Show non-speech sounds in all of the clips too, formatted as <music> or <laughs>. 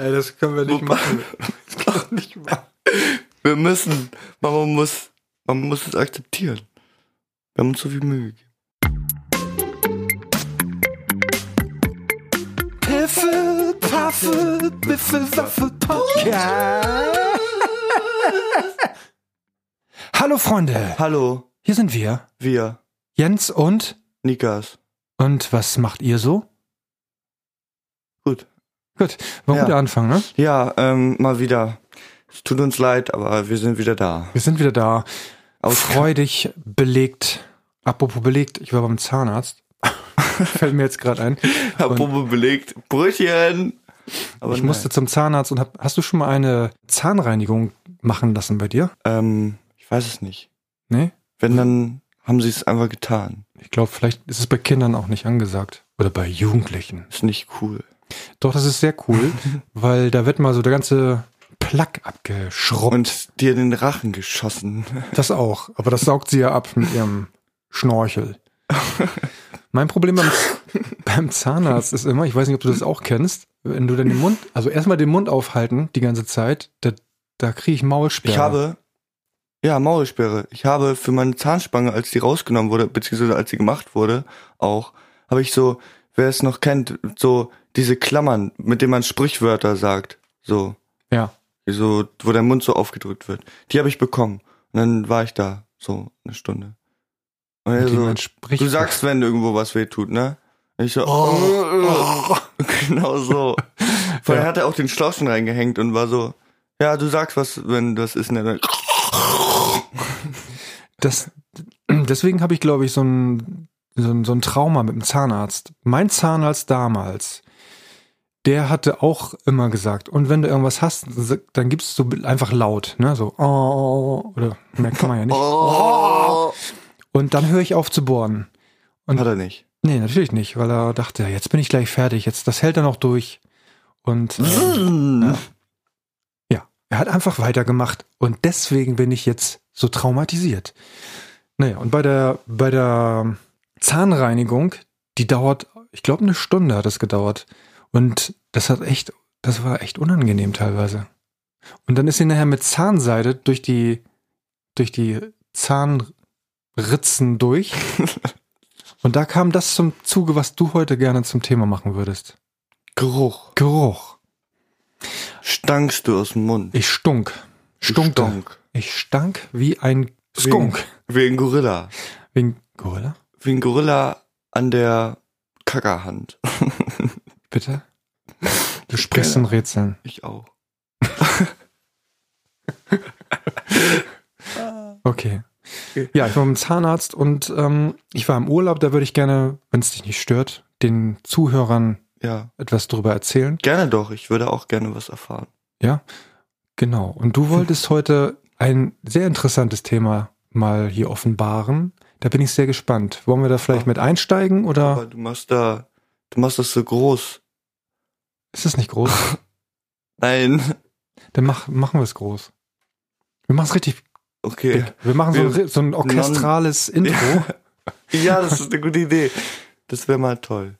Ey, das können wir nicht machen. <laughs> Das können wir nicht machen. Wir müssen, man muss, man muss es akzeptieren. Wir haben uns so viel Mühe gegeben. Piffel, Paffel, Biffel, Waffel, Podcast. Hallo Freunde, Hallo, hier sind wir. wir, Jens und... Nikas. Und was macht ihr so? Gut. War ein Ja. guter Anfang, ne? Ja, ähm, mal wieder. Es tut uns leid, aber wir sind wieder da. Wir sind wieder da. Aus- Freudig belegt. Apropos belegt, ich war beim Zahnarzt. <laughs> Fällt mir jetzt gerade ein. Apropos belegt. Brötchen! Aber ich musste zum Zahnarzt und hab, hast du schon mal eine Zahnreinigung machen lassen bei dir? Ähm, ich weiß es nicht. Nee? Wenn, dann haben sie es einfach getan. Ich glaube, vielleicht ist es bei Kindern auch nicht angesagt. Oder bei Jugendlichen. Ist nicht cool. Doch, das ist sehr cool, <laughs> weil da wird mal so der ganze Plack abgeschrubbt. Und dir in den Rachen geschossen. Das auch, aber das saugt sie ja ab mit ihrem Schnorchel. <laughs> Mein Problem beim, beim Zahnarzt ist immer, ich weiß nicht, ob du das auch kennst, wenn du dann den Mund, also erstmal den Mund aufhalten die ganze Zeit, da, da kriege ich Maulsperre. Ich habe, ja, Maulsperre. Ich habe für meine Zahnspange, als die rausgenommen wurde, beziehungsweise als sie gemacht wurde, auch, habe ich so, wer es noch kennt, so diese Klammern, mit denen man Sprichwörter sagt. So, Ja. so, wo der Mund so aufgedrückt wird. Die habe ich bekommen. Und dann war ich da, so eine Stunde. Und er so, du sagst, wenn irgendwo was weh tut, ne? Und ich so, Oh. <laughs> genau so. Vorher Ja. hat er auch den Schlauch schon reingehängt und war so, ja, du sagst was, wenn das ist, ne? Das, deswegen habe ich, glaube ich, so ein, so, ein, so ein Trauma mit dem Zahnarzt. Mein Zahnarzt damals, der hatte auch immer gesagt, und wenn du irgendwas hast, dann gibst du einfach laut, ne? So, oh, oder mehr kann man ja nicht. <laughs> Oh. Und dann höre ich auf zu bohren. Und Hat er nicht. nee, natürlich nicht, weil er dachte, jetzt bin ich gleich fertig, jetzt das hält er noch durch. Und ähm, ja. ja, er hat einfach weitergemacht und deswegen bin ich jetzt so traumatisiert. Naja, und bei der bei der Zahnreinigung, die dauert, ich glaube, eine Stunde hat es gedauert. Und das hat echt, das war echt unangenehm teilweise. Und dann ist sie nachher mit Zahnseide durch die durch die Zahnritzen durch. <laughs> Und da kam das zum Zuge, was du heute gerne zum Thema machen würdest. Geruch. Geruch. Stankst du aus dem Mund? Ich stunk. Stunkte. Stunk. Ich stank wie ein Skunk. Wie ein Gorilla. Wegen Gorilla? Wie ein Gorilla an der Kackerhand. <laughs> Bitte? Du sprichst in Rätseln. Ich auch. <laughs> Okay. Ja, ich war beim Zahnarzt und ähm, ich war im Urlaub, da würde ich gerne, wenn es dich nicht stört, den Zuhörern Ja. etwas darüber erzählen. Gerne doch. Ich würde auch gerne was erfahren. Ja, genau. Und du wolltest heute ein sehr interessantes Thema mal hier offenbaren. Da bin ich sehr gespannt. Wollen wir da vielleicht mit einsteigen oder Aber du machst da, du machst das so groß. ist es nicht groß? <laughs> Nein. Dann mach, machen wir es groß. Wir machen es richtig Okay. big. Wir machen so, ein, Wir- Ri- so ein orchestrales Intro. <laughs> Ja, das ist eine gute Idee. Das wäre mal toll.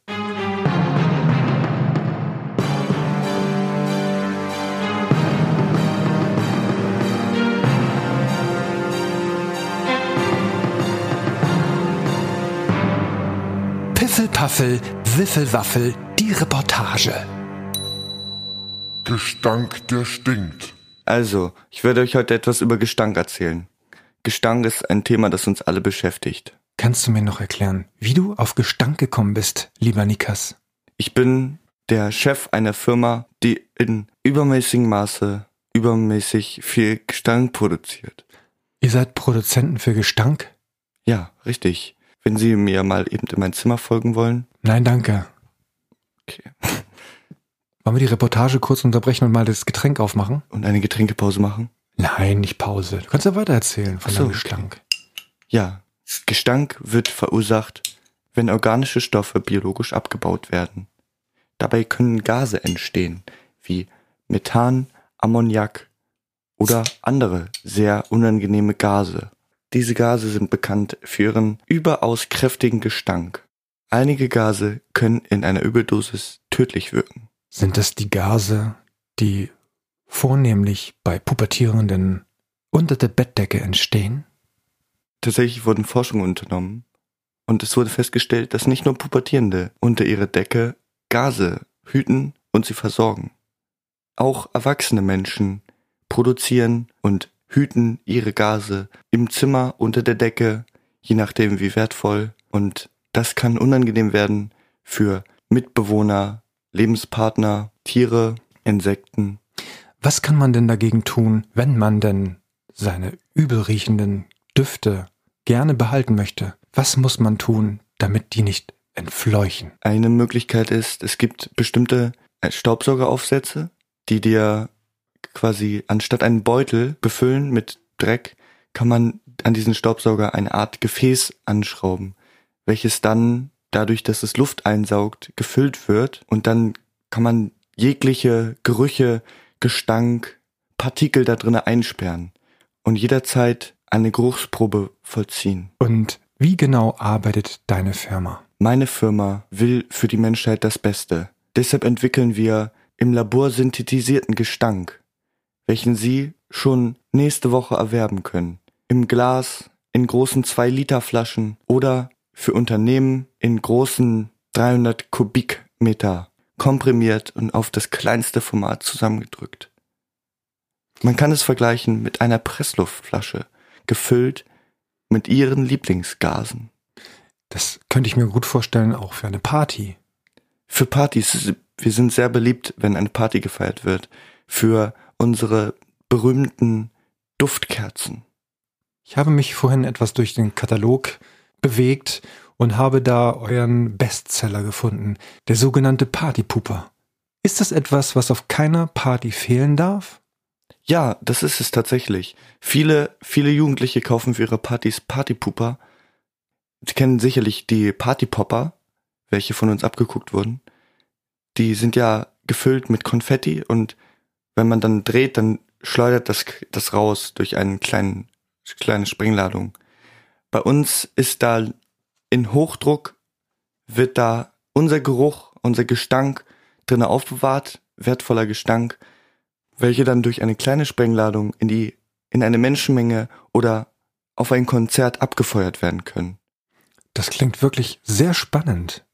Piffelpaffel, Wiffelwaffel, die Reportage. Gestank, der stinkt. Also, ich werde euch heute etwas über Gestank erzählen. Gestank ist ein Thema, das uns alle beschäftigt. Kannst du mir noch erklären, wie du auf Gestank gekommen bist, lieber Nikas? Ich bin der Chef einer Firma, die in übermäßigem Maße übermäßig viel Gestank produziert. Ihr seid Produzenten für Gestank? Ja, richtig. Wenn Sie mir mal eben in mein Zimmer folgen wollen. Nein, danke. Okay. Wollen wir die Reportage kurz unterbrechen und mal das Getränk aufmachen? Und eine Getränkepause machen? Nein, nicht Pause. Du kannst ja weiter erzählen von so, okay. Gestank. Ja, Gestank wird verursacht, wenn organische Stoffe biologisch abgebaut werden. Dabei können Gase entstehen, wie Methan, Ammoniak oder andere sehr unangenehme Gase. Diese Gase sind bekannt für ihren überaus kräftigen Gestank. Einige Gase können in einer Überdosis tödlich wirken. Sind das die Gase, die vornehmlich bei Pubertierenden unter der Bettdecke entstehen? Tatsächlich wurden Forschungen unternommen und es wurde festgestellt, dass nicht nur Pubertierende unter ihrer Decke Gase hüten und sie versorgen. Auch erwachsene Menschen produzieren und hüten ihre Gase im Zimmer unter der Decke, je nachdem wie wertvoll. Und das kann unangenehm werden für Mitbewohner, Lebenspartner, Tiere, Insekten. Was kann man denn dagegen tun, wenn man denn seine übelriechenden Düfte gerne behalten möchte? Was muss man tun, damit die nicht entfleuchen? Eine Möglichkeit ist, es gibt bestimmte äh, Staubsaugeraufsätze, die dir quasi anstatt einen Beutel befüllen mit Dreck, kann man an diesen Staubsauger eine Art Gefäß anschrauben, welches dann dadurch, dass es Luft einsaugt, gefüllt wird und dann kann man jegliche Gerüche, Gestank, Partikel da drinnen einsperren und jederzeit eine Geruchsprobe vollziehen. Und wie genau arbeitet deine Firma? Meine Firma will für die Menschheit das Beste. Deshalb entwickeln wir im Labor synthetisierten Gestank, welchen Sie schon nächste Woche erwerben können. Im Glas, in großen 2-Liter-Flaschen oder für Unternehmen in großen 300 Kubikmeter komprimiert und auf das kleinste Format zusammengedrückt. Man kann es vergleichen mit einer Pressluftflasche, gefüllt mit Ihren Lieblingsgasen. Das könnte ich mir gut vorstellen, auch für eine Party. Für Partys, wir sind sehr beliebt, wenn eine Party gefeiert wird. Für unsere berühmten Duftkerzen. Ich habe mich vorhin etwas durch den Katalog bewegt und habe da euren Bestseller gefunden, der sogenannte Partypuper. Ist das etwas, was auf keiner Party fehlen darf? Ja, das ist es tatsächlich. Viele, viele Jugendliche kaufen für ihre Partys Partypuper. Sie kennen sicherlich die Partypopper, welche von uns abgeguckt wurden. Die sind ja gefüllt mit Konfetti und wenn man dann dreht, dann schleudert das, das raus durch einen kleinen, kleine Sprengladung. Bei uns ist da in Hochdruck wird da unser Geruch, unser Gestank drinnen aufbewahrt, wertvoller Gestank, welche dann durch eine kleine Sprengladung in die, in eine Menschenmenge oder auf ein Konzert abgefeuert werden können. Das klingt wirklich sehr spannend.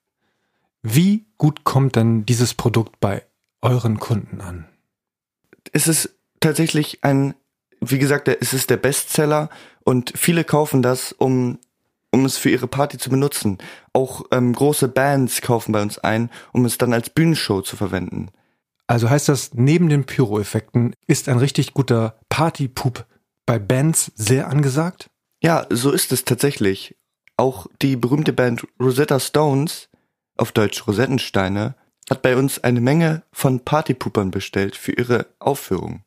Wie gut kommt denn dieses Produkt bei euren Kunden an? Es ist tatsächlich ein, wie gesagt, es ist der Bestseller und viele kaufen das, um um es für ihre Party zu benutzen. Auch ähm, große Bands kaufen bei uns ein, um es dann als Bühnenshow zu verwenden. Also heißt das, neben den Pyro-Effekten ist ein richtig guter Partypup bei Bands sehr angesagt? Ja, so ist es tatsächlich. Auch die berühmte Band Rosetta Stones, auf Deutsch Rosettensteine, hat bei uns eine Menge von Partypupern bestellt für ihre Aufführung.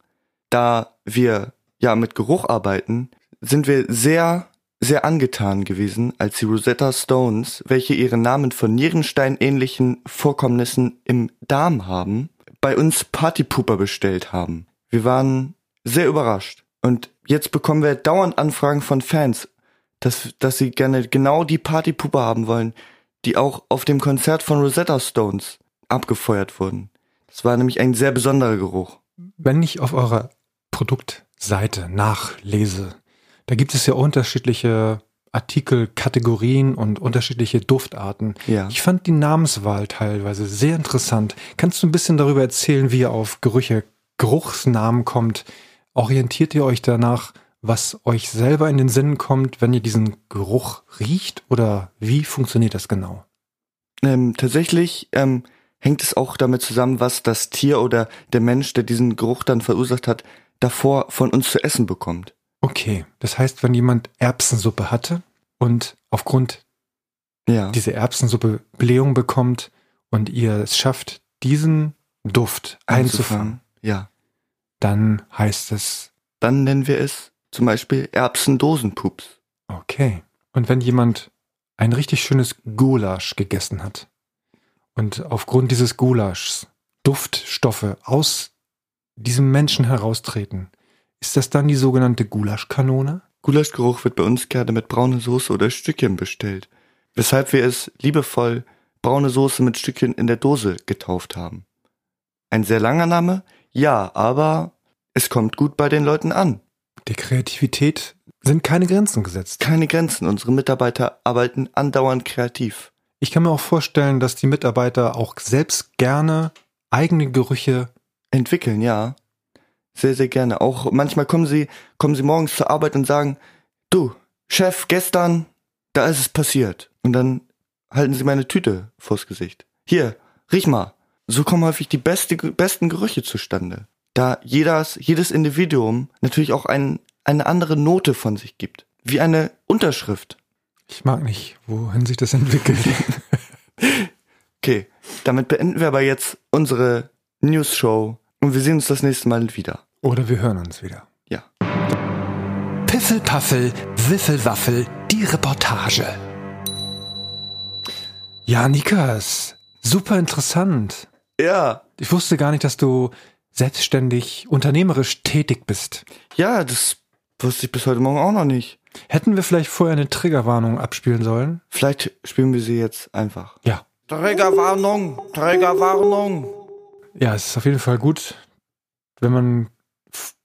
Da wir ja mit Geruch arbeiten, sind wir sehr sehr angetan gewesen, als die Rosetta Stones, welche ihren Namen von Nierenstein-ähnlichen Vorkommnissen im Darm haben, bei uns Partypooper bestellt haben. Wir waren sehr überrascht. Und jetzt bekommen wir dauernd Anfragen von Fans, dass, dass sie gerne genau die Partypooper haben wollen, die auch auf dem Konzert von Rosetta Stones abgefeuert wurden. Das war nämlich ein sehr besonderer Geruch. Wenn ich auf eurer Produktseite nachlese, da gibt es ja unterschiedliche Artikelkategorien und unterschiedliche Duftarten. Ja. Ich fand die Namenswahl teilweise sehr interessant. Kannst du ein bisschen darüber erzählen, wie ihr auf Gerüche, Geruchsnamen kommt? Orientiert ihr euch danach, was euch selber in den Sinn kommt, wenn ihr diesen Geruch riecht? Oder wie funktioniert das genau? Ähm, tatsächlich ähm, hängt es auch damit zusammen, was das Tier oder der Mensch, der diesen Geruch dann verursacht hat, davor von uns zu essen bekommt. Okay, das heißt, wenn jemand Erbsensuppe hatte und aufgrund Ja. dieser Erbsensuppe Blähung bekommt und ihr es schafft, diesen Duft einzufangen, Ja. dann heißt es, Dann nennen wir es zum Beispiel Erbsendosenpups. okay. Und wenn jemand ein richtig schönes Gulasch gegessen hat und aufgrund dieses Gulaschs Duftstoffe aus diesem Menschen heraustreten, ist das dann die sogenannte Gulaschkanone? Gulaschgeruch wird bei uns gerne mit brauner Soße oder Stückchen bestellt, weshalb wir es liebevoll braune Soße mit Stückchen in der Dose getauft haben. Ein sehr langer Name, Ja, aber es kommt gut bei den Leuten an. Der Kreativität sind keine Grenzen gesetzt. Keine Grenzen. Unsere Mitarbeiter arbeiten andauernd kreativ. Ich kann mir auch vorstellen, dass die Mitarbeiter auch selbst gerne eigene Gerüche Entwickeln, ja. Sehr, sehr gerne. Auch manchmal kommen sie, kommen sie morgens zur Arbeit und sagen, du, Chef, gestern, da ist es passiert. Und dann halten sie meine Tüte vors Gesicht. Hier, riech mal. So kommen häufig die beste, besten Gerüche zustande. Da jedes, jedes Individuum natürlich auch ein, eine andere Note von sich gibt. Wie eine Unterschrift. Ich mag nicht, wohin sich das entwickelt. <laughs> Okay, damit beenden wir aber jetzt unsere News-Show und wir sehen uns das nächste Mal wieder. Oder wir hören uns wieder. Ja. Piffelpaffel, Wiffelwaffel, die Reportage. Ja, Nikas, super interessant. Ja, Ich wusste gar nicht, dass du selbstständig, unternehmerisch tätig bist. ja, das wusste ich bis heute Morgen auch noch nicht. Hätten wir vielleicht vorher eine Triggerwarnung abspielen sollen? Vielleicht spielen wir sie jetzt einfach. Ja. Trägerwarnung, Trägerwarnung. Ja, es ist auf jeden Fall gut, wenn man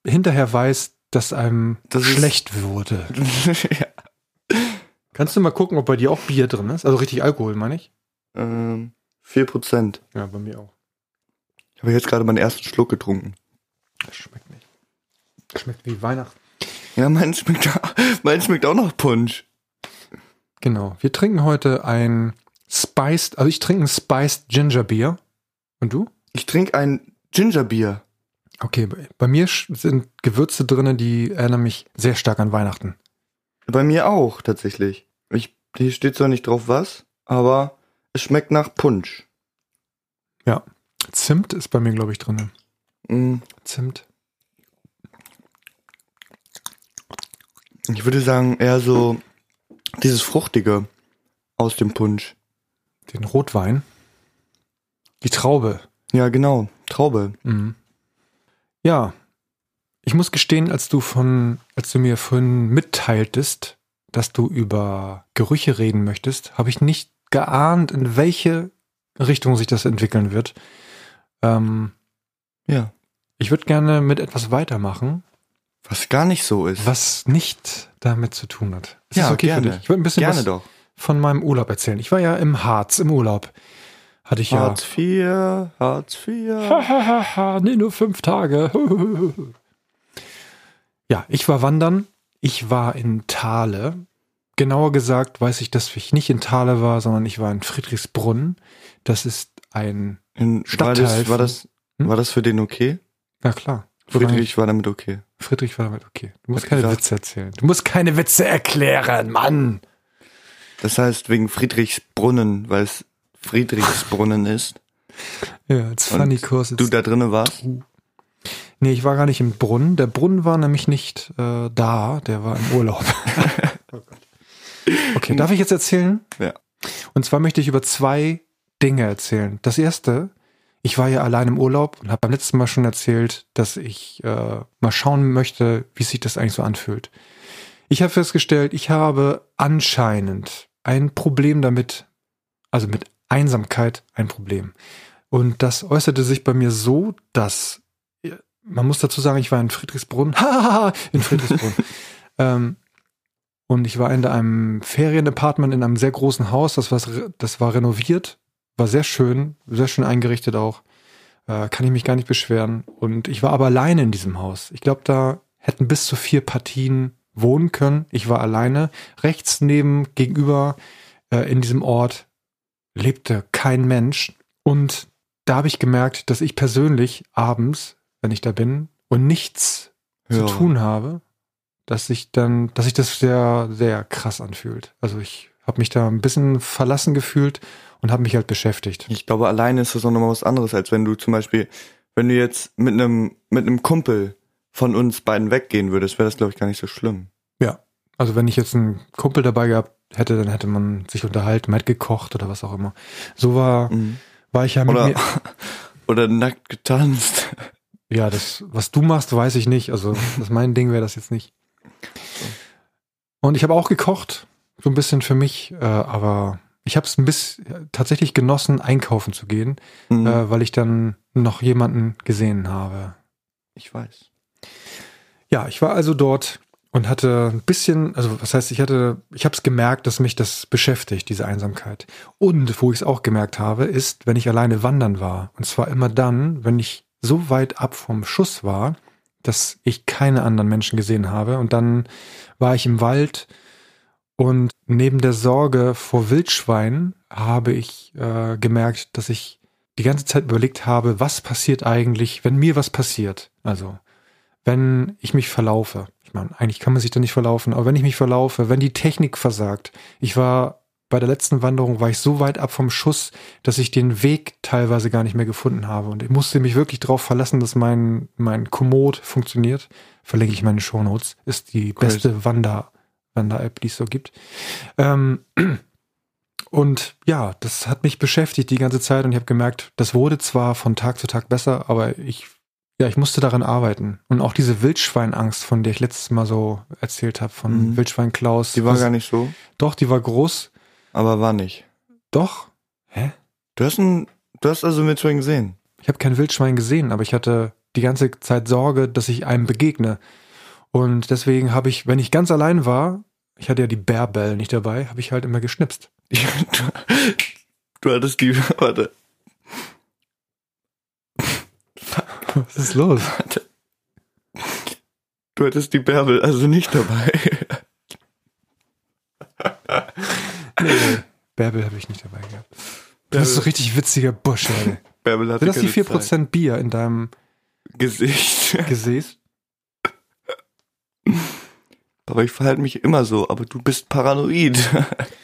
hinterher weiß, dass einem Das schlecht wurde. <laughs> ja. Kannst du mal gucken, ob bei dir auch Bier drin ist? Also richtig Alkohol, meine ich? ähm, 4%. Ja, bei mir auch. Ich habe jetzt gerade meinen ersten Schluck getrunken. Das schmeckt nicht. Schmeckt wie Weihnachten. Ja, mein schmeckt, mein schmeckt auch noch Punsch. Genau. Wir trinken heute ein Spiced, also ich trinke ein Spiced Ginger Beer. Und du? Ich trinke ein Gingerbier. Okay, bei, mir sind Gewürze drinne, die erinnern mich sehr stark an Weihnachten. Bei mir auch, tatsächlich. Ich, hier steht zwar nicht drauf was, aber es schmeckt nach Punsch. Zimt ist bei mir, glaube ich, drinne. Mm, Zimt. Ich würde sagen, eher so dieses Fruchtige aus dem Punsch. Den Rotwein. Die Traube. Ja, genau. Traube. Mhm. Ja. Ich muss gestehen, als du von, als du mir vorhin mitteiltest, dass du über Gerüche reden möchtest, habe ich nicht geahnt, in welche Richtung sich das entwickeln wird. Ähm, Ja. ich würde gerne mit etwas weitermachen, Was gar nicht so ist. was nicht damit zu tun hat. Ist Ja, okay gerne. für dich? Ich würde ein bisschen Gerne was doch. von meinem Urlaub erzählen. Ich war ja im Harz im Urlaub. Hatte ich ja. Hartz IV, Hartz IV. Nee, nur fünf Tage. <laughs> ja, ich war wandern. Ich war in Thale. Genauer gesagt weiß ich, dass ich nicht in Thale war, sondern ich war in Friedrichsbrunn. Das ist ein, In, war, Stadtteil das, war, das, Hm? war das für den okay? na klar. Friedrich war damit okay. Friedrich war okay. Du musst Hat keine gesagt- Witze erzählen. Du musst keine Witze erklären, Mann. Das heißt wegen Friedrichsbrunnen, weil es Friedrichsbrunnen <laughs> ist. Ja, Und funny course. Du da drinnen warst? nee, ich war gar nicht im Brunnen. Der Brunnen war nämlich nicht äh, da. Der war im Urlaub. <laughs> okay, darf ich jetzt erzählen? Ja. Und zwar möchte ich über zwei Dinge erzählen. Das erste, ich war ja allein im Urlaub und habe beim letzten Mal schon erzählt, dass ich äh, mal schauen möchte, wie sich das eigentlich so anfühlt. Ich habe festgestellt, ich habe anscheinend ein Problem damit, also mit Einsamkeit ein Problem. Und das äußerte sich bei mir so, dass man muss dazu sagen, ich war in Friedrichsbrunn, <laughs> hahaha, in Friedrichsbrunn. <laughs> ähm, und ich war in einem Ferienapartment in einem sehr großen Haus, das war, das war renoviert, war sehr schön, sehr schön eingerichtet auch. Äh, kann ich mich gar nicht beschweren. Und ich war aber alleine in diesem Haus. Ich glaube, da hätten bis zu vier Partien wohnen können. Ich war alleine. Rechts neben, gegenüber, äh, in diesem Ort lebte kein Mensch. Und da habe ich gemerkt, dass ich persönlich abends, wenn ich da bin und nichts Ja. zu tun habe, dass ich dann, dass sich das sehr, sehr krass anfühlt. Also ich habe mich da ein bisschen verlassen gefühlt und habe mich halt beschäftigt. Ich glaube, alleine ist das auch nochmal was anderes, als wenn du zum Beispiel, wenn du jetzt mit einem, mit einem Kumpel von uns beiden weggehen würdest, wäre das, glaube ich, gar nicht so schlimm. Ja. Also wenn ich jetzt einen Kumpel dabei gehabt hätte, dann hätte man sich unterhalten, man hätte gekocht oder was auch immer. So war, Mhm. war ich ja mit Oder, mir. <laughs> oder nackt getanzt. <laughs> Ja, das, was du machst, weiß ich nicht. Also, das mein Ding wäre das jetzt nicht. Und ich habe auch gekocht, so ein bisschen für mich, äh, aber ich habe es ein bisschen tatsächlich genossen, einkaufen zu gehen, Mhm. äh, weil ich dann noch jemanden gesehen habe. ich weiß. Ja, ich war also dort und hatte ein bisschen, also was heißt, ich hatte, ich habe es gemerkt, dass mich das beschäftigt, diese Einsamkeit. Und wo ich es auch gemerkt habe, ist, wenn ich alleine wandern war. Und zwar immer dann, wenn ich so weit ab vom Schuss war, dass ich keine anderen Menschen gesehen habe. Und dann war ich im Wald und neben der Sorge vor Wildschweinen habe ich äh, gemerkt, dass ich die ganze Zeit überlegt habe, was passiert eigentlich, wenn mir was passiert. Also wenn ich mich verlaufe. Ich meine, eigentlich kann man sich da nicht verlaufen, aber wenn ich mich verlaufe, wenn die Technik versagt. Ich war bei der letzten Wanderung war ich so weit ab vom Schuss, dass ich den Weg teilweise gar nicht mehr gefunden habe und ich musste mich wirklich darauf verlassen, dass mein mein Komoot funktioniert. Verlinke ich meine Shownotes. Ist die Crazy. beste Wander Wander-App, die es so gibt. Ähm, und ja, das hat mich beschäftigt die ganze Zeit und ich habe gemerkt, das wurde zwar von Tag zu Tag besser, aber ich ja, ich musste daran arbeiten. Und auch diese Wildschweinangst, von der ich letztes Mal so erzählt habe, von Mhm. Wildschwein Klaus. Die war das- gar nicht so, Doch, die war groß. aber war nicht. Doch. Hä? Du hast ein, du hast also mit Schwein gesehen. Ich habe kein Wildschwein gesehen, aber ich hatte die ganze Zeit Sorge, dass ich einem begegne. Und deswegen habe ich, wenn ich ganz allein war, ich hatte ja die Bärbell nicht dabei, habe ich halt immer geschnipst. Du, du hattest die, warte, Was ist los? du hattest die Bärbel also nicht dabei. Nee. Bärbel habe ich nicht dabei gehabt. Du bist so richtig witziger Busch, ey. Bärbel hatte Sind das die keine 4% Bier in deinem Zeit. Gesicht. Aber ich verhalte mich immer so, aber du bist paranoid.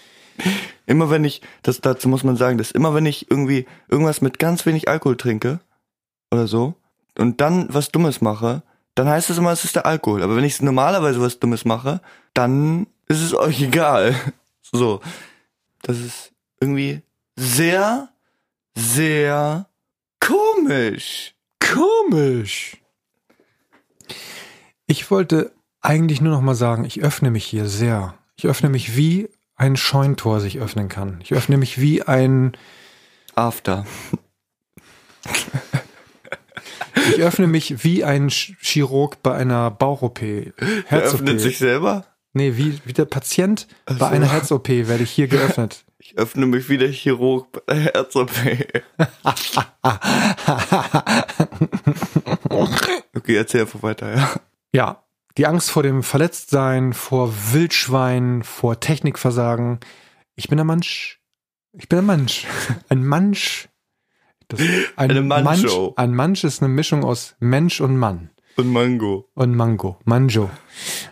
<laughs> immer wenn ich, das dazu muss man sagen, dass immer wenn ich irgendwie irgendwas mit ganz wenig Alkohol trinke oder so und dann was Dummes mache, dann heißt es immer, es ist der Alkohol. Aber wenn ich normalerweise was Dummes mache, dann ist es euch egal. <laughs> So. Das ist irgendwie sehr, sehr komisch. Komisch. Ich wollte eigentlich nur noch mal sagen, ich öffne mich hier sehr. Ich öffne mich wie ein Scheuntor sich öffnen kann. Ich öffne mich wie ein, After. ich öffne mich wie ein Ch- Chirurg bei einer Bauch-OP. Er öffnet sich selber. Nee, wie, wie der Patient Ach bei so. einer Herz-OP werde ich hier geöffnet. <laughs> Ich öffne mich wie der Chirurg bei der Herz-OP. <laughs> Okay, erzähl einfach weiter, ja. Ja, die Angst vor dem Verletztsein, vor Wildschwein, vor Technikversagen. Ich bin ein Mensch. Ich bin ein Mensch. <laughs> Ein Mensch. Ein Eine Mancho. ein Mensch ist eine Mischung aus Mensch und Mann. Und Mango. Und Mango. Manjo.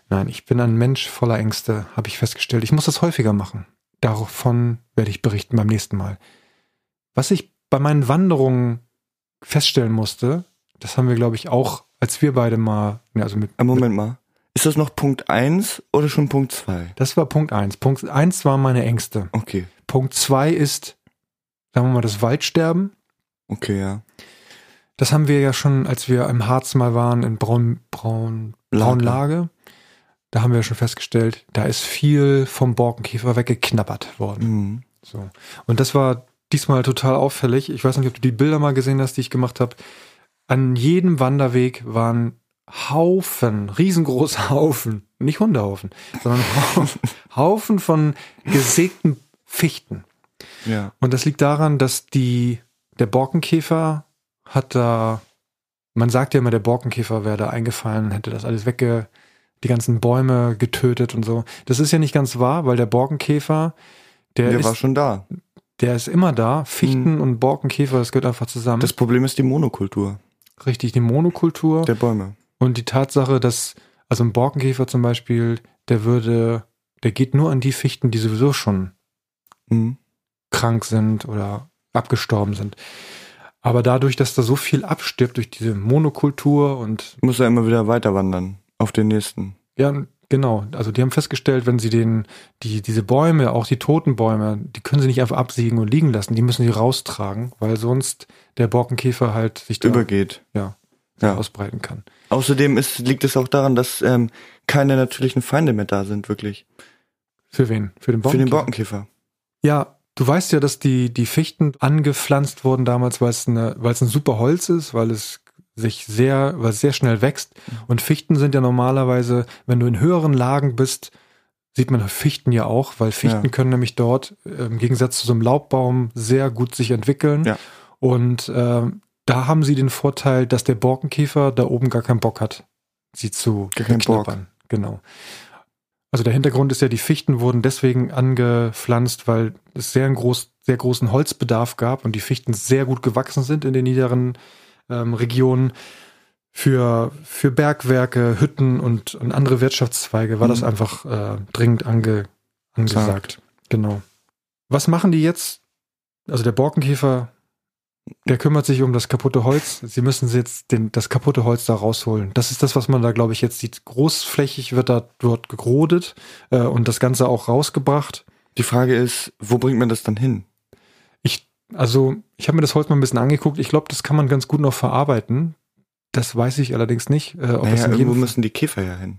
Nein, ich bin ein Mensch voller Ängste, habe ich festgestellt. Ich muss das häufiger machen. Davon werde ich berichten beim nächsten Mal. Was ich bei meinen Wanderungen feststellen musste, das haben wir, glaube ich, auch, als wir beide mal, ne, also mit, Ah, Moment mal. Ist das noch Punkt 1 oder schon Punkt 2? Das war Punkt eins. Punkt eins waren meine Ängste. Okay. Punkt zwei ist, sagen wir mal, das Waldsterben. Okay, ja. Das haben wir ja schon, als wir im Harz mal waren, in Braun, Braun, Lage. Braunlage. Da haben wir ja schon festgestellt, da ist viel vom Borkenkäfer weggeknabbert worden. Mhm. So. Und das war diesmal total auffällig. Ich weiß nicht, ob du die Bilder mal gesehen hast, die ich gemacht habe. An jedem Wanderweg waren Haufen, riesengroße Haufen, nicht Hundehaufen, sondern Haufen, <laughs> Haufen von gesägten Fichten. Ja. Und das liegt daran, dass die, der Borkenkäfer hat da, man sagt ja immer, der Borkenkäfer wäre da eingefallen, hätte das alles wegge, die ganzen Bäume getötet und so. Das ist ja nicht ganz wahr, weil der Borkenkäfer, der, Der ist, war schon da. der ist immer da. Fichten und Borkenkäfer, das gehört einfach zusammen. Das Problem ist die Monokultur Richtig, die Monokultur der Bäume. und die Tatsache, dass, also ein Borkenkäfer zum Beispiel, der würde, der geht nur an die Fichten, die sowieso schon Mhm. krank sind oder abgestorben sind. Aber dadurch, dass da so viel abstirbt durch diese Monokultur und Muss er immer wieder weiter wandern. Auf den nächsten. ja, genau, also die haben festgestellt, wenn sie den, die, diese Bäume, auch die toten Bäume, die können sie nicht einfach absägen und liegen lassen, die müssen sie raustragen, weil sonst der Borkenkäfer halt sich da Übergeht. ja, Ja. ausbreiten kann. Außerdem ist, liegt es auch daran, dass ähm, keine natürlichen Feinde mehr da sind, wirklich. Für wen? Für den Für den Borkenkäfer? Borkenkäfer. Ja, Du weißt ja, dass die, die Fichten angepflanzt wurden damals, weil es, eine, weil es ein super Holz ist, weil es sich sehr, weil es sehr schnell wächst. Und Fichten sind ja normalerweise, wenn du in höheren Lagen bist, sieht man Fichten ja auch, weil Fichten Ja. können nämlich dort äh, im Gegensatz zu so einem Laubbaum sehr gut sich entwickeln. Ja. Und ähm, da haben sie den Vorteil, dass der Borkenkäfer da oben gar keinen Bock hat, sie zu beknabbern. Genau. Also der Hintergrund ist ja, die Fichten wurden deswegen angepflanzt, weil es sehr, einen groß, sehr großen Holzbedarf gab und die Fichten sehr gut gewachsen sind in den niederen ähm, Regionen. Für, für Bergwerke, Hütten und, und andere Wirtschaftszweige war das Mhm. einfach äh, dringend ange, angesagt. Genau. Was machen die jetzt? Also der Borkenkäfer, der kümmert sich um das kaputte Holz. Sie müssen jetzt den, das kaputte Holz da rausholen. Das ist das, was man da, glaube ich, jetzt sieht. Großflächig wird da dort gerodet äh, und das Ganze auch rausgebracht. Die Frage ist, wo bringt man das dann hin? Ich, also, ich habe mir das Holz mal ein bisschen angeguckt. Ich glaube, das kann man ganz gut noch verarbeiten. Das weiß ich allerdings nicht. Äh, ob Naja, irgendwo müssen die Käfer ja hin.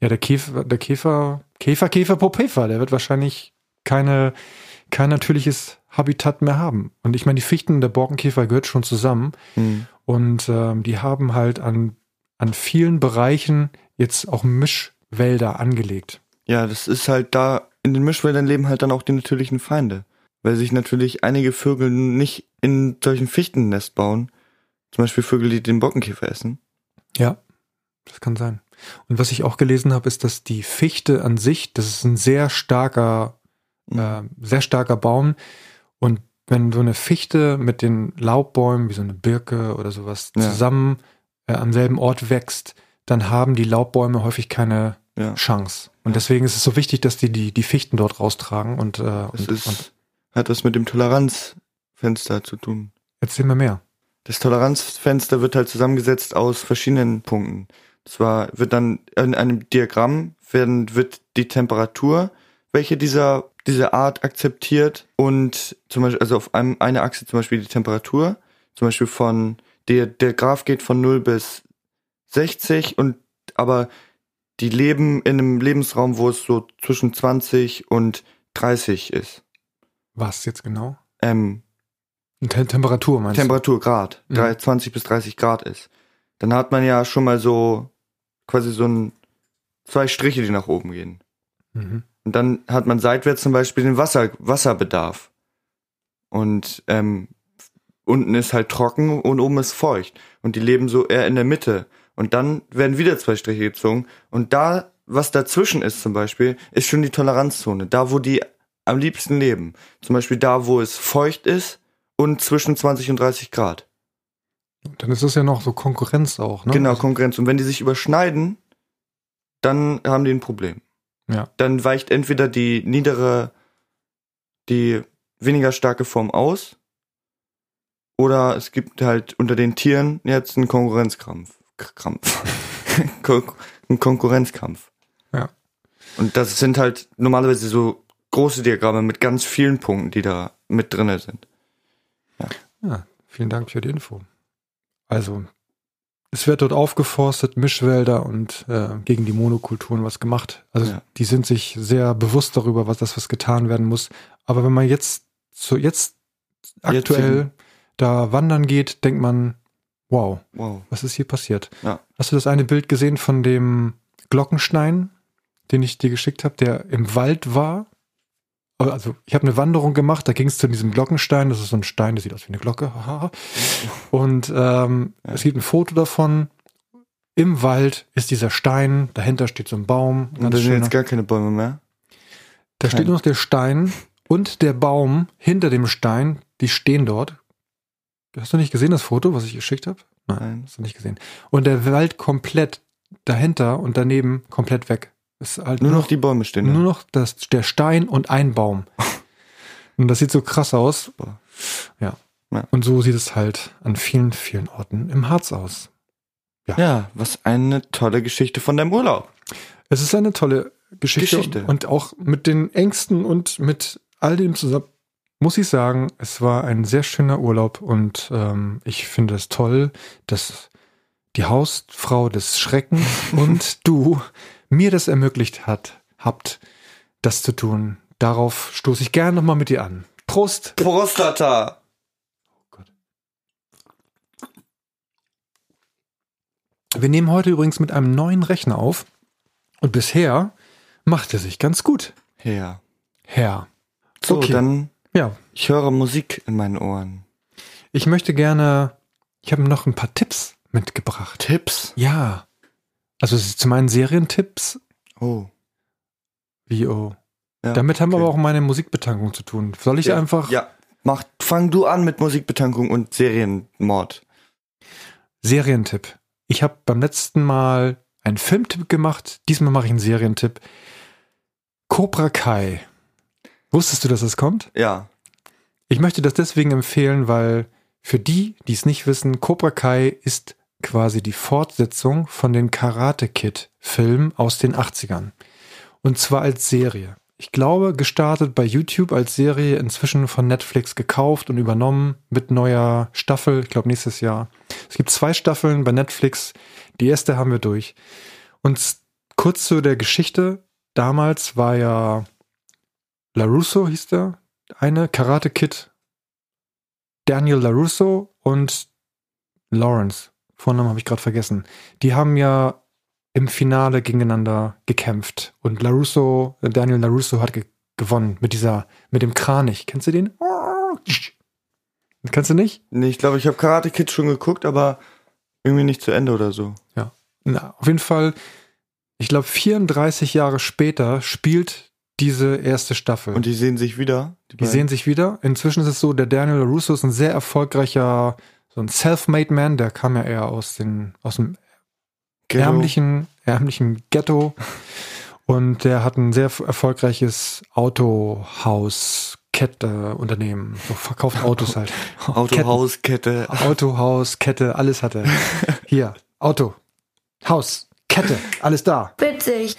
ja, der Käfer, der Käfer, Käfer, Käfer, Popäfer, der wird wahrscheinlich keine, kein natürliches Habitat mehr haben. Und ich meine, die Fichten und der Borkenkäfer gehört schon zusammen. Hm. Und ähm, die haben halt an, an vielen Bereichen jetzt auch Mischwälder angelegt. Ja, das ist halt da, in den Mischwäldern leben halt dann auch die natürlichen Feinde. Weil sich natürlich einige Vögel nicht in solchen Fichtennest bauen. Zum Beispiel Vögel, die den Bockenkäfer essen. Ja, das kann sein. Und was ich auch gelesen habe, ist, dass die Fichte an sich, das ist ein sehr starker, äh, sehr starker Baum. Und wenn so eine Fichte mit den Laubbäumen, wie so eine Birke oder sowas, Ja. zusammen äh, am selben Ort wächst, dann haben die Laubbäume häufig keine Ja. Chance. Und deswegen ist es so wichtig, dass die die, die Fichten dort raustragen. Und, äh, Das und, ist, und hat was mit dem Toleranzfenster zu tun. erzähl mir mehr. Das Toleranzfenster wird halt zusammengesetzt aus verschiedenen Punkten. Zwar wird dann in einem Diagramm werden, wird die Temperatur, welche dieser, diese Art akzeptiert und zum Beispiel, also auf einem, eine Achse zum Beispiel die Temperatur, zum Beispiel von, der, der Graph geht von 0 bis 60 und, aber die leben in einem Lebensraum, wo es so zwischen 20 und 30 ist. Was jetzt genau? Ähm, Te Temperatur meinst Temperatur Grad, Mhm. drei- 20 bis 30 Grad ist, dann hat man ja schon mal so quasi so ein zwei Striche, die nach oben gehen. du? Mhm. Und dann hat man seitwärts zum Beispiel den Wasser, Wasserbedarf. Und ähm, unten ist halt trocken und oben ist feucht. Und die leben so eher in der Mitte. Und dann werden wieder zwei Striche gezogen. Und da, was dazwischen ist zum Beispiel, ist schon die Toleranzzone. Da, wo die am liebsten leben. Zum Beispiel da, wo es feucht ist und zwischen 20 und 30 Grad. Dann ist das ja noch so Konkurrenz auch, ne? Genau, Konkurrenz. Und wenn die sich überschneiden, dann haben die ein Problem. Ja. Dann weicht entweder die niedere, die weniger starke Form aus, oder es gibt halt unter den Tieren jetzt einen Konkurrenzkampf. Krampf. <laughs> Einen Konkurrenzkampf. Ja. Und das sind halt normalerweise so große Diagramme mit ganz vielen Punkten, die da mit drinne sind. Ja, vielen Dank für die Info. Also, es wird dort aufgeforstet, Mischwälder und äh, gegen die Monokulturen was gemacht. Also, Ja. die sind sich sehr bewusst darüber, was das was getan werden muss. Aber wenn man jetzt so jetzt aktuell Jetzigen. da wandern geht, denkt man, wow, Wow. was ist hier passiert? Ja. Hast du das eine Bild gesehen von dem Glockenstein, den ich dir geschickt habe, der im Wald war? Also ich habe eine Wanderung gemacht, da ging es zu diesem Glockenstein, das ist so ein Stein, der sieht aus wie eine Glocke. Und ähm, Ja. es gibt ein Foto davon. Im Wald ist dieser Stein, dahinter steht so ein Baum. Und da sind jetzt gar keine Bäume mehr. Da steht kein- nur noch der Stein und der Baum hinter dem Stein, die stehen dort. Hast du nicht gesehen, das Foto, was ich geschickt habe? Nein. Hast du nicht gesehen. Und der Wald komplett dahinter und daneben komplett weg. Ist halt Nur noch die Bäume stehen nur noch das, der Stein und ein Baum. <laughs> Und das sieht so krass aus. Ja. Ja. Und so sieht es halt an vielen, vielen Orten im Harz aus. Ja, was eine tolle Geschichte von deinem Urlaub. Es ist eine tolle Geschichte, Geschichte. und auch mit den Ängsten und mit all dem zusammen. Muss ich sagen, es war ein sehr schöner Urlaub und ähm, ich finde es toll, dass die Hausfrau des Schreckens <laughs> und du mir das ermöglicht hat, habt, das zu tun. darauf stoße ich gerne nochmal mit dir an. Prost! Prostata! Wir nehmen heute übrigens mit einem neuen Rechner auf und bisher macht er sich ganz gut. Ja. Herr. So, Okay. dann, Ja, ich höre Musik in meinen Ohren. ich möchte gerne, ich habe noch ein paar Tipps mitgebracht. Tipps? Ja. Also es ist zum einen Serientipps, Oh. wie oh. Ja, Damit haben okay. aber auch meine Musikbetankung zu tun. Soll ich ja, einfach Ja. Mach, fang du an mit Musikbetankung und Serienmord. Serientipp. Ich habe beim letzten Mal einen Filmtipp gemacht. Diesmal mache ich einen Serientipp. Cobra Kai. Wusstest du, dass es kommt? Ja. Ich möchte das deswegen empfehlen, weil für die, die es nicht wissen, Cobra Kai ist quasi die Fortsetzung von den Karate Kid Filmen aus den 80ern. Und zwar als Serie. Ich glaube, gestartet bei YouTube als Serie, inzwischen von Netflix gekauft und übernommen mit neuer Staffel, ich glaube nächstes Jahr. Es gibt zwei Staffeln bei Netflix. Die erste haben wir durch. Und kurz zu der Geschichte. Damals war ja LaRusso hieß der, eine Karate Kid Daniel LaRusso und Lawrence, Vornamen habe ich gerade vergessen. Die haben ja im Finale gegeneinander gekämpft und LaRusso, Daniel LaRusso hat ge gewonnen mit dieser, mit dem Kranich. Kennst du den? Kennst du nicht? Nee, ich glaube, ich habe Karate Kid schon geguckt, aber irgendwie nicht zu Ende oder so. Na, auf jeden Fall, ich glaube 34 Jahre später spielt diese erste Staffel. Und die sehen sich wieder? Die beiden? sehen sich wieder. Inzwischen ist es so, der Daniel LaRusso ist ein sehr erfolgreicher, so ein self-made Man, der kam ja eher aus, den, aus dem Ghetto. ärmlichen, ärmlichen Ghetto. Und der hat ein sehr erfolgreiches Autohaus, Kette, Unternehmen. So verkauft Autos halt. <laughs> Autohauskette. Ketten. Autohaus, Kette, alles hat er. <laughs> Hier, Auto, Haus, Kette, alles da. Witzig.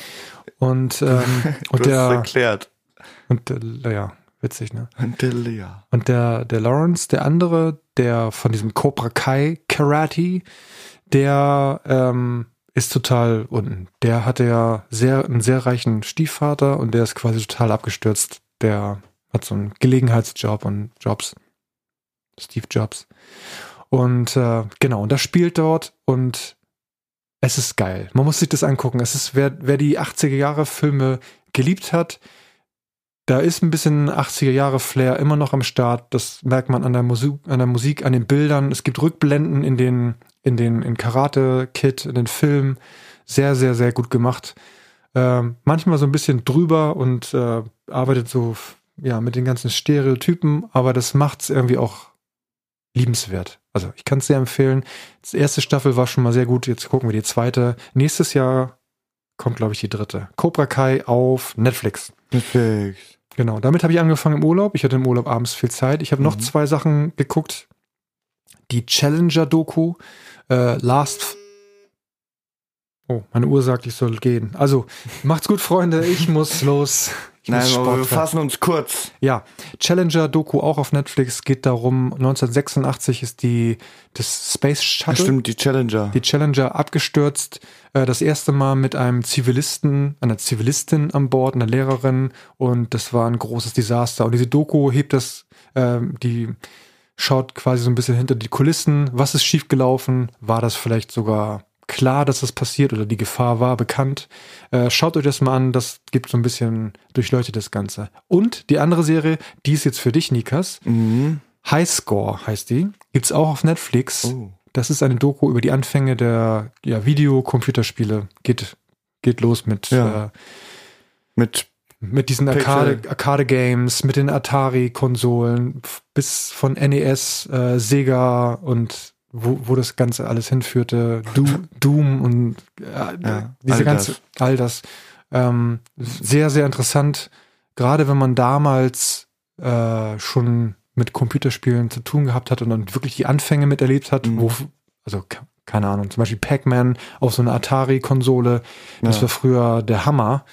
Und, ähm, <laughs> und Du hast es der, erklärt. und der, ja, witzig, ne? Und der Lea. Und der, der Lawrence, der andere, der von diesem Cobra Kai Karate, der ähm, ist total unten. Der hatte ja sehr, einen sehr reichen Stiefvater und der ist quasi total abgestürzt. Der hat so einen Gelegenheitsjob und Jobs. Steve Jobs. Und äh, genau, und das spielt dort und es ist geil. Man muss sich das angucken. Es ist, wer, wer die 80er Jahre Filme geliebt hat, da ist ein bisschen 80er Jahre Flair immer noch am Start. Das merkt man an der Musik, an der Musik, an den Bildern. Es gibt Rückblenden in den, in den, in Karate Kid, in den Filmen. Sehr, sehr, sehr gut gemacht. Ähm, manchmal so ein bisschen drüber und äh, arbeitet so, ja, mit den ganzen Stereotypen, aber das macht's irgendwie auch liebenswert. Also ich kann es sehr empfehlen. Die erste Staffel war schon mal sehr gut. Jetzt gucken wir die zweite. Nächstes Jahr kommt, glaube ich, die dritte. Cobra Kai auf Netflix. Perfekt. Genau, damit habe ich angefangen im Urlaub. Ich hatte im Urlaub abends viel Zeit. Ich habe noch Mhm. zwei Sachen geguckt. Die Challenger-Doku, äh, Last. Oh, meine Uhr sagt, ich soll gehen. Also, macht's gut, Freunde. Ich muss los. Ich Nein, muss aber wir fassen uns kurz. Ja, Challenger-Doku auch auf Netflix. Geht darum, 1986 ist die, das Space Ja, Shuttle stimmt, die Challenger. die Challenger abgestürzt. Äh, das erste Mal mit einem Zivilisten, einer Zivilistin an Bord, einer Lehrerin. Und das war ein großes Desaster. Und diese Doku hebt das, ähm, die schaut quasi so ein bisschen hinter die Kulissen. Was ist schiefgelaufen? War das vielleicht sogar klar, dass das passiert oder die Gefahr war bekannt? Äh, schaut euch das mal an. Das gibt so ein bisschen durchleuchtet das Ganze. Und die andere Serie, die ist jetzt für dich, Nikas. Mhm. Highscore heißt die. Gibt's auch auf Netflix. Oh. Das ist eine Doku über die Anfänge der ja, Videocomputerspiele. Geht, geht los mit, Ja. äh, Mit mit diesen Pixel. Arcade, mit den Atari-Konsolen, bis von NES, äh, Sega und wo, wo das Ganze alles hinführte, Do, Doom und äh, Ja, diese all ganze, das. all das. Ähm, sehr, sehr interessant. Gerade wenn man damals äh, schon mit Computerspielen zu tun gehabt hat und dann wirklich die Anfänge miterlebt hat, Mhm. wo, also ke- keine Ahnung, zum Beispiel Pac-Man auf so einer Atari-Konsole, das Ja. war früher der Hammer.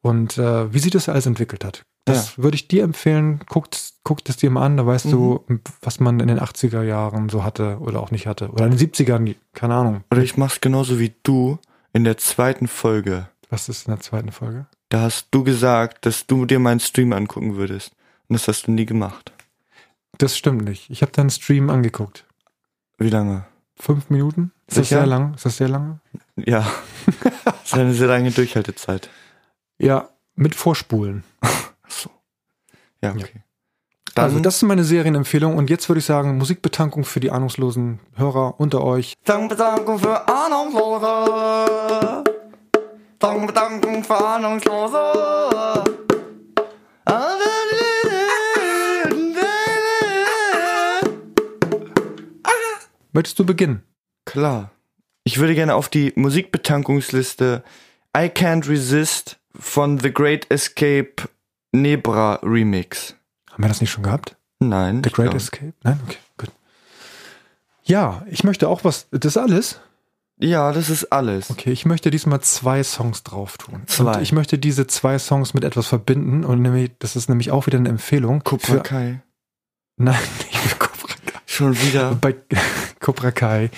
Und äh, wie sich das alles entwickelt hat. Das würde ich dir empfehlen. Guckt, guckt es dir mal an, da weißt du, was man in den 80er Jahren so hatte oder auch nicht hatte. Oder in den 70ern, keine Ahnung. Oder ich mach's genauso wie du in der zweiten Folge. Was ist in der zweiten Folge? Da hast du gesagt, dass du dir meinen Stream angucken würdest. Und das hast du nie gemacht. Das stimmt nicht. Ich habe deinen Stream angeguckt. Wie lange? Fünf Minuten? Ist das Sicher? sehr lang? Ist das sehr lange? Ja. <laughs> das ist eine sehr lange Durchhaltezeit. Ja, mit Vorspulen. <laughs> Ja, okay. Dann, also das sind meine Serienempfehlungen und jetzt würde ich sagen, Musikbetankung für die ahnungslosen Hörer unter euch. Dankbedankung für Ahnungslose. Dankbedankung für Ahnungslose. Möchtest du beginnen? Klar. Ich würde gerne auf die Musikbetankungsliste I Can't Resist von The Great Escape Nebra Remix. Haben wir das nicht schon gehabt? Nein. The Great glaub- Escape? Nein? Okay, gut. Ja, ich möchte auch was. Das ist alles? Ja, das ist alles. Okay, ich möchte diesmal zwei Songs drauf tun. Zwei. Und ich möchte diese zwei Songs mit etwas verbinden und nämlich, das ist nämlich auch wieder eine Empfehlung. Cobra Kai. Nein, <laughs> nicht für Cobra Kai. Schon wieder. Bei <laughs> Cobra Kai.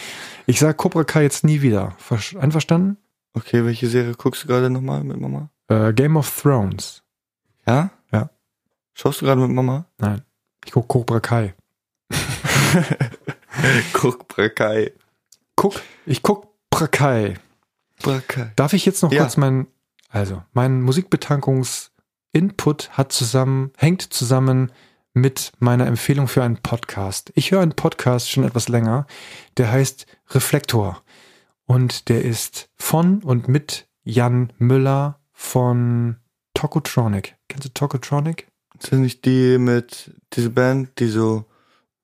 Ich sage Cobra Kai jetzt nie wieder. Einverstanden? Okay, welche Serie guckst du gerade nochmal mit Mama? Äh, Game of Thrones. Ja? Ja. Schaust du gerade mit Mama? Nein. Ich gucke Cobra Kai. Cobra Kai. Guck, <laughs> ich guck Cobra Kai. Cobra Kai. Darf ich jetzt noch Ja. kurz mein, also mein Musikbetankungs-Input hat zusammen, hängt zusammen mit meiner Empfehlung für einen Podcast. Ich höre einen Podcast schon etwas länger, der heißt Reflektor und der ist von und mit Jan Müller von Tokotronic. Kennst du Tokotronic? Ist das nicht die mit, diese Band, die so,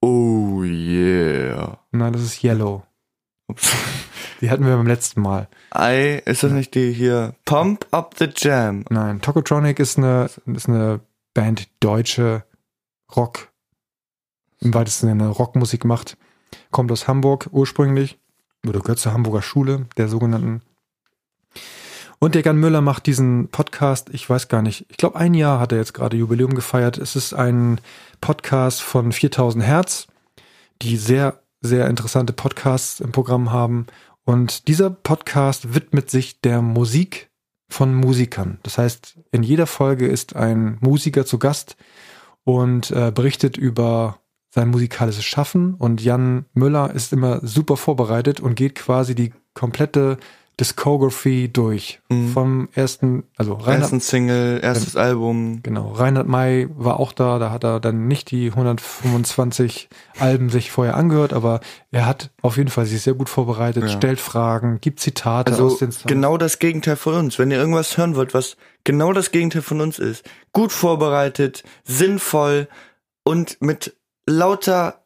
oh yeah. Nein, das ist Yellow. Ups. Die hatten wir beim letzten Mal. Ei, ist das nicht die hier, Pump Up the Jam? Nein, Tokotronic ist eine, ist eine Band, deutsche Rock, im weitesten Sinne Rockmusik macht. Kommt aus Hamburg ursprünglich, oder gehört zur Hamburger Schule, der sogenannten. Und der Jan Müller macht diesen Podcast, ich weiß gar nicht, ich glaube ein Jahr hat er jetzt gerade Jubiläum gefeiert. Es ist ein Podcast von 4000 Hertz, die sehr, sehr interessante Podcasts im Programm haben. Und dieser Podcast widmet sich der Musik von Musikern. Das heißt, in jeder Folge ist ein Musiker zu Gast und äh, berichtet über sein musikalisches Schaffen. Und Jan Müller ist immer super vorbereitet und geht quasi die komplette Discography durch. Mhm. Vom ersten, also Reinhard, Ersten Single, erstes Album. genau, Reinhard May war auch da, da hat er dann nicht die 125 Alben sich vorher angehört, aber er hat auf jeden Fall sich sehr gut vorbereitet, Ja. stellt Fragen, gibt Zitate Also aus den Songs. genau das Gegenteil von uns. Wenn ihr irgendwas hören wollt, was genau das Gegenteil von uns ist, gut vorbereitet, sinnvoll und mit lauter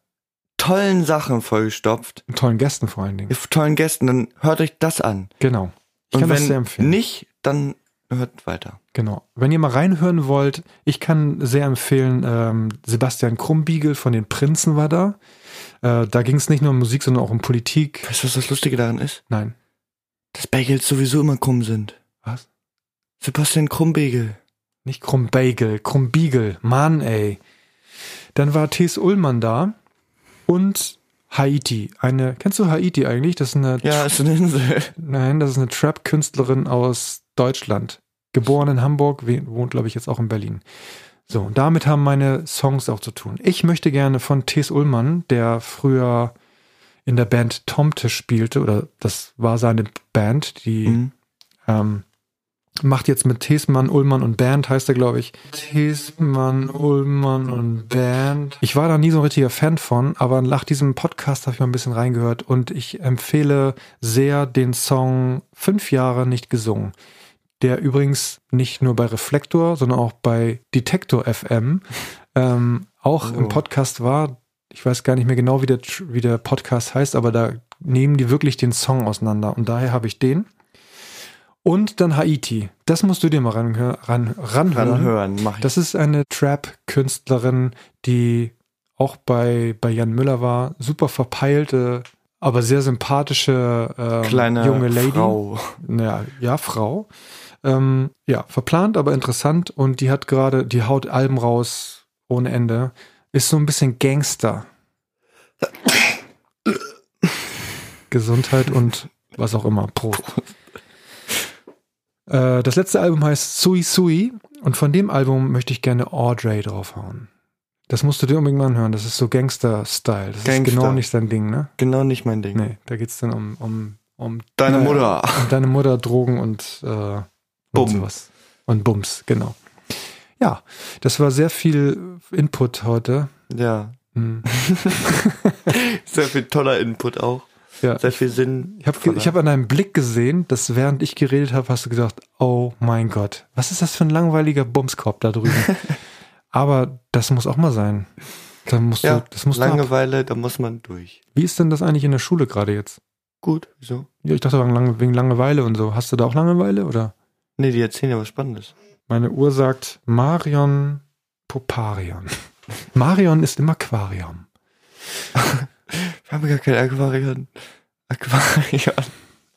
tollen Sachen vollgestopft, Mit tollen Gästen vor allen Dingen. mit tollen Gästen, dann hört euch das an. Genau. Ich Und kann wenn das sehr empfehlen. nicht, dann hört weiter. Genau. Wenn ihr mal reinhören wollt, ich kann sehr empfehlen, ähm, Sebastian Krumbiegel von den Prinzen war da. Äh, da ging es nicht nur um Musik, sondern auch um Politik. Weißt du, was das Lustige daran ist? Nein. Dass Bagels sowieso immer krumm sind. Was? Sebastian Krumbegel. Nicht Krumbagel, Krumbiegel. Mann, ey. Dann war Thes Ullmann da und Haiti. Eine, kennst du Haiti eigentlich? Das ist eine, Ja, ist eine Insel. nein, das ist eine Trap-Künstlerin aus Deutschland. Geboren in Hamburg, wohnt, glaube ich, jetzt auch in Berlin. So, und damit haben meine Songs auch zu tun. Ich möchte gerne von Thes Ullmann, der früher in der Band Tomte spielte, oder das war seine Band, die Mhm. ähm, macht jetzt mit Tesmann, Ullmann und Band, heißt er, glaube ich. Tesmann, Ullmann und Band. Ich war da nie so ein richtiger Fan von, aber nach diesem Podcast habe ich mal ein bisschen reingehört und ich empfehle sehr den Song Fünf Jahre nicht gesungen. Der übrigens nicht nur bei Reflektor, sondern auch bei Detektor FM ähm, auch Oh. im Podcast war. Ich weiß gar nicht mehr genau, wie der, wie der Podcast heißt, aber da nehmen die wirklich den Song auseinander. Und daher habe ich den. Und dann Haiti. Das musst du dir mal ran, ran, ranhören. Anhören, mach ich. Das ist eine Trap-Künstlerin, die auch bei, bei Jan Müller war. Super verpeilte, aber sehr sympathische ähm, Kleine junge Lady. Frau. Ja, ja, Frau. Ähm, ja, verplant, aber interessant. Und die hat gerade, die haut Alben raus ohne Ende. Ist so ein bisschen Gangster. <laughs> Gesundheit und was auch immer. Prost. Äh, das letzte Album heißt Sui Sui und von dem Album möchte ich gerne Audrey draufhauen. Das musst du dir unbedingt mal anhören. Das ist so Gangster-Style. Das Gangster. ist genau nicht dein Ding, ne? Genau nicht mein Ding. Nee, da geht's dann um, um, um Deine naja, Mutter. Um deine Mutter, Drogen und, äh, und sowas. Und Bums, genau. Ja, das war sehr viel Input heute. Ja. Hm. <laughs> Sehr viel toller Input auch. Ja. Sehr viel Sinn. Ich habe hab an deinem Blick gesehen, dass während ich geredet habe, hast du gedacht, oh mein Gott, was ist das für ein langweiliger Bumskorb da drüben? <laughs> Aber das muss auch mal sein. Da musst ja, du, das muss ab. Langeweile, da muss man durch. Wie ist denn das eigentlich in der Schule gerade jetzt? Gut, wieso? Ja, ich dachte wegen Langeweile und so. Hast du da auch Langeweile oder? Nee, die erzählen ja was Spannendes. Meine Uhr sagt Marion Poparion. <laughs> Marion ist im Aquarium. <laughs> Wir haben gar kein Aquarium. Aquarium.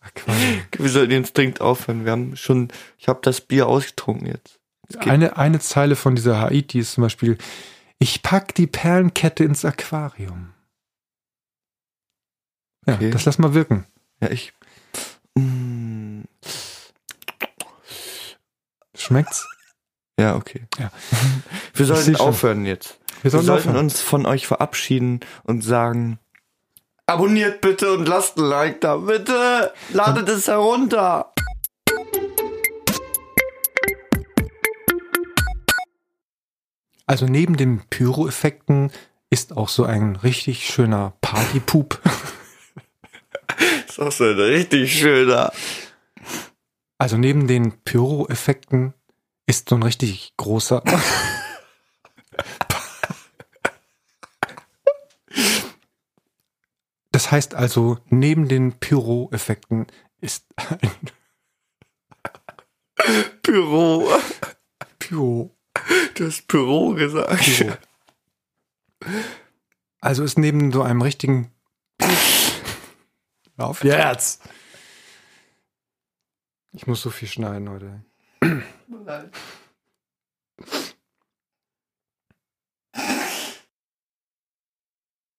Aquarium. <laughs> Wir sollten jetzt dringend aufhören. Wir haben schon, ich habe das Bier ausgetrunken jetzt. Eine, eine Zeile von dieser Haiti ist zum Beispiel, ich pack die Perlenkette ins Aquarium. Ja, Okay. das lass mal wirken. Ja, ich. Mm, Schmeckt's? ja, okay. Ja. Wir sollten schon. aufhören jetzt. Wir Wir sollen sollten uns von euch verabschieden und sagen, abonniert bitte und lasst ein Like da, bitte. Ladet es herunter. Also neben den Pyro-Effekten ist auch so ein richtig schöner Partypup. <laughs> ist auch so ein richtig schöner. Also neben den Pyro-Effekten ist so ein richtig großer. <laughs> Das heißt also, neben den Pyro-Effekten ist ein Büro. Pyro. Du hast Büro gesagt. Pyro. Also ist neben so einem richtigen Auf jetzt! Ich muss so viel schneiden heute. Nein.